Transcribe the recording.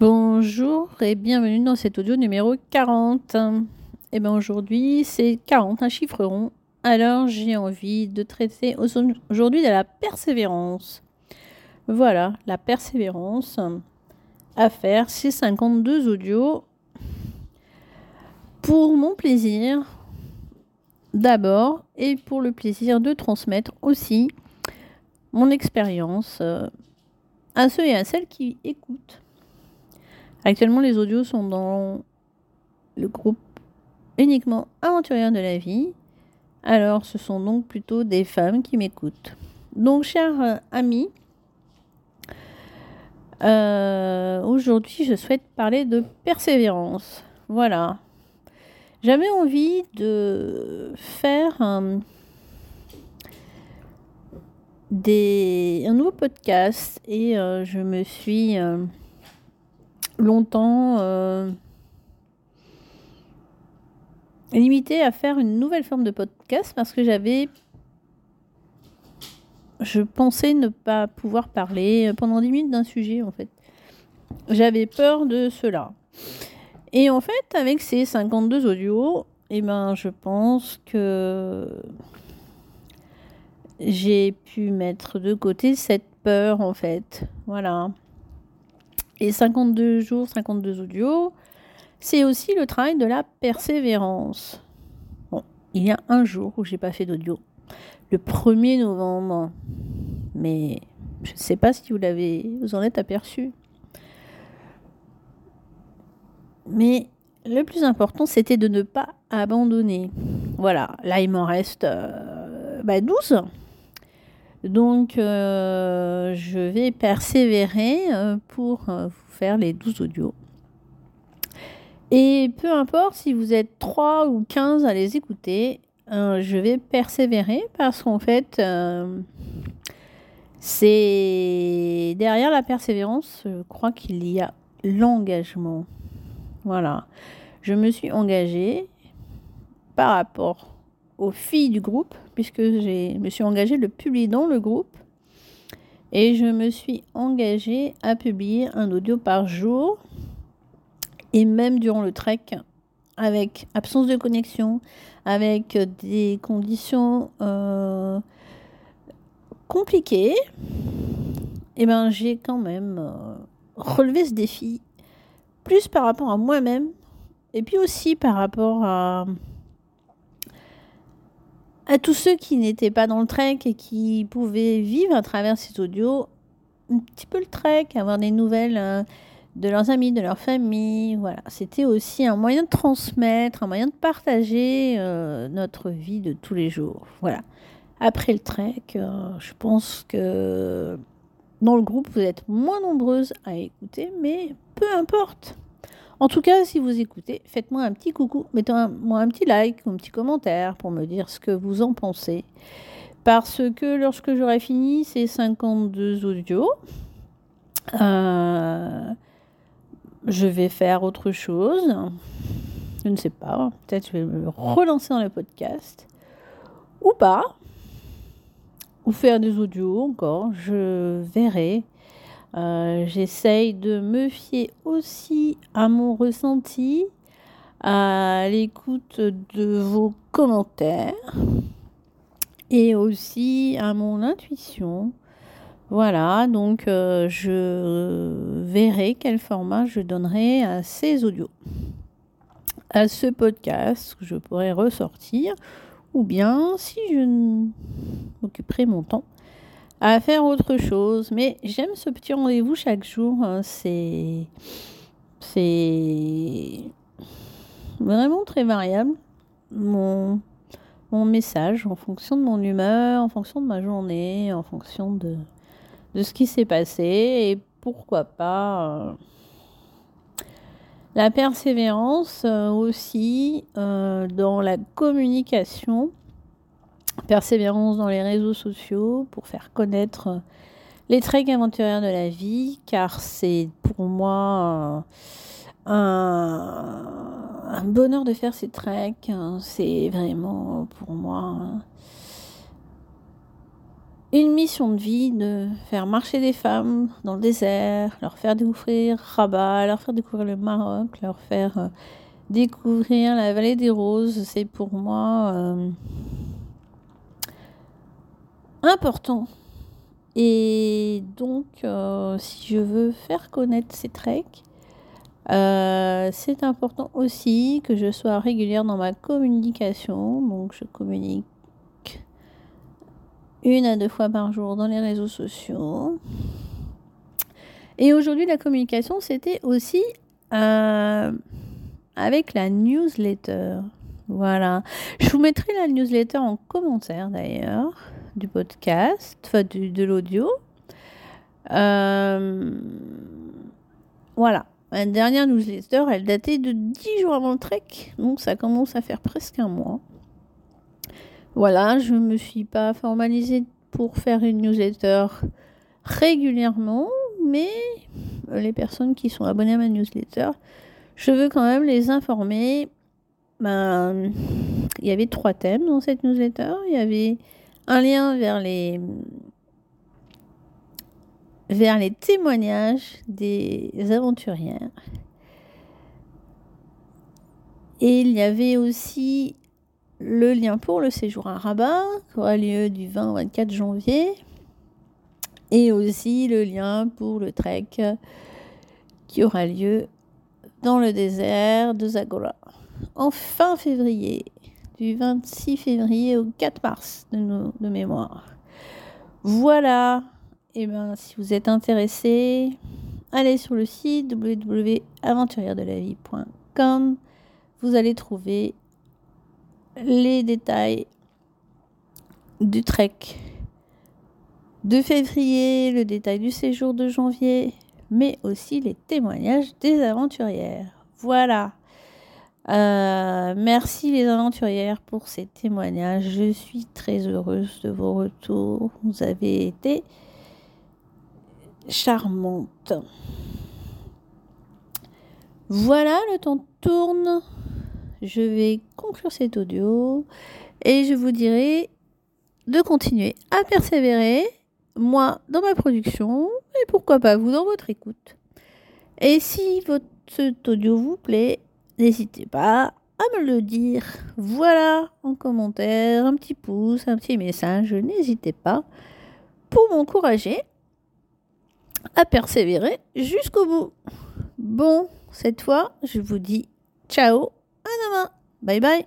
Bonjour et bienvenue dans cet audio numéro 40. Et bien aujourd'hui c'est 40, un chiffre rond. Alors j'ai envie de traiter aujourd'hui de la persévérance. Voilà, la persévérance à faire ces 52 audios pour mon plaisir d'abord et pour le plaisir de transmettre aussi mon expérience euh, à ceux et à celles qui écoutent. Actuellement, les audios sont dans le groupe uniquement aventurière de la vie. Alors, ce sont donc plutôt des femmes qui m'écoutent. Donc, chers euh, amis, euh, aujourd'hui, je souhaite parler de persévérance. Voilà. J'avais envie de faire un, des, un nouveau podcast et euh, je me suis longtemps euh, limité à faire une nouvelle forme de podcast parce que j'avais. Je pensais ne pas pouvoir parler pendant 10 minutes d'un sujet en fait. J'avais peur de cela. Et en fait, avec ces 52 audios, eh ben, je pense que j'ai pu mettre de côté cette peur en fait. Voilà. Et 52 jours, 52 audios, c'est aussi le travail de la persévérance. Bon, il y a un jour où j'ai pas fait d'audio, le 1er novembre. Mais je ne sais pas si vous l'avez, vous en êtes aperçu. Mais le plus important, c'était de ne pas abandonner. Voilà, là il m'en reste 12. Euh, bah, donc, euh, je vais persévérer euh, pour euh, vous faire les 12 audios. Et peu importe si vous êtes 3 ou 15 à les écouter, je vais persévérer parce qu'en fait, c'est derrière la persévérance, je crois qu'il y a l'engagement. Voilà. Je me suis engagée par rapport aux filles du groupe, puisque je me suis engagée le publier dans le groupe. Et je me suis engagée à publier un audio par jour. Et même durant le trek, avec absence de connexion, avec des conditions euh, compliquées, et eh ben, j'ai quand même euh, relevé ce défi, plus par rapport à moi-même, et puis aussi par rapport à à tous ceux qui n'étaient pas dans le trek et qui pouvaient vivre à travers ces audios un petit peu le trek, avoir des nouvelles euh, de leurs amis, de leur famille. Voilà, c'était aussi un moyen de transmettre, un moyen de partager euh, notre vie de tous les jours. Voilà. Après le trek, euh, je pense que dans le groupe, vous êtes moins nombreuses à écouter, mais peu importe. En tout cas, si vous écoutez, faites-moi un petit coucou, mettez-moi un, petit like ou un petit commentaire pour me dire ce que vous en pensez. Parce que lorsque j'aurai fini ces 52 audios, euh, je vais faire autre chose. Je ne sais pas. Peut-être je vais me relancer dans le podcast. Ou pas. Ou faire des audios encore. Je verrai. Euh, j'essaye de me fier aussi à mon ressenti, à l'écoute de vos commentaires et aussi à mon intuition. Voilà, donc euh, je verrai quel format je donnerai à ces audios, à ce podcast que je pourrais ressortir, ou bien si je m'occuperai mon temps à faire autre chose. Mais j'aime ce petit rendez-vous chaque jour. Hein. C'est. C'est. Vraiment très variable. Mon, mon message en fonction de mon humeur, en fonction de ma journée, en fonction de, de ce qui s'est passé. Et pourquoi pas. Euh, la persévérance euh, aussi euh, dans la communication persévérance dans les réseaux sociaux pour faire connaître les treks aventurières de la vie, car c'est pour moi un, bonheur de faire ces treks. C'est vraiment pour moi une mission de vie de faire marcher des femmes dans le désert, leur faire découvrir Rabat, leur faire découvrir le Maroc, leur faire euh, découvrir la vallée des roses. C'est pour moi euh, important. Et donc, euh, si je veux faire connaître ces treks, c'est important aussi que je sois régulière dans ma communication. Donc, je communique une à deux fois par jour dans les réseaux sociaux. Et aujourd'hui, la communication, c'était aussi euh, avec la newsletter. Voilà. Je vous mettrai la newsletter en commentaire d'ailleurs du podcast, enfin de l'audio. Euh, voilà. La dernière newsletter, elle datait de 10 jours avant le trek, donc ça commence à faire presque un mois. Voilà, je ne me suis pas formalisée pour faire une newsletter régulièrement, mais les personnes qui sont abonnées à ma newsletter, je veux quand même les informer. Ben, il y avait trois thèmes dans cette newsletter. Il y avait un lien vers les vers les témoignages des aventurières. Et il y avait aussi le lien pour le séjour à Rabat, qui aura lieu du 20 au 24 janvier, et aussi le lien pour le trek qui aura lieu dans le désert de Zagora en fin février, du 26 février au 4 mars de, de mémoire. Voilà, et eh ben si vous êtes intéressé, allez sur le site www.aventurieredelavie.com. Vous allez trouver les détails du trek de février, le détail du séjour de janvier, mais aussi les témoignages des aventurières. Voilà. Euh, merci les aventurières pour ces témoignages. Je suis très heureuse de vos retours. Vous avez été charmantes. Voilà, le temps tourne je vais conclure cet audio et je vous dirai de continuer à persévérer, moi dans ma production et pourquoi pas vous dans votre écoute. Et si votre, cet audio vous plaît, n'hésitez pas à me le dire. Voilà, en commentaire, un petit pouce, un petit message, n'hésitez pas pour m'encourager à persévérer jusqu'au bout. Bon, cette fois, je vous dis ciao à demain. Bye bye.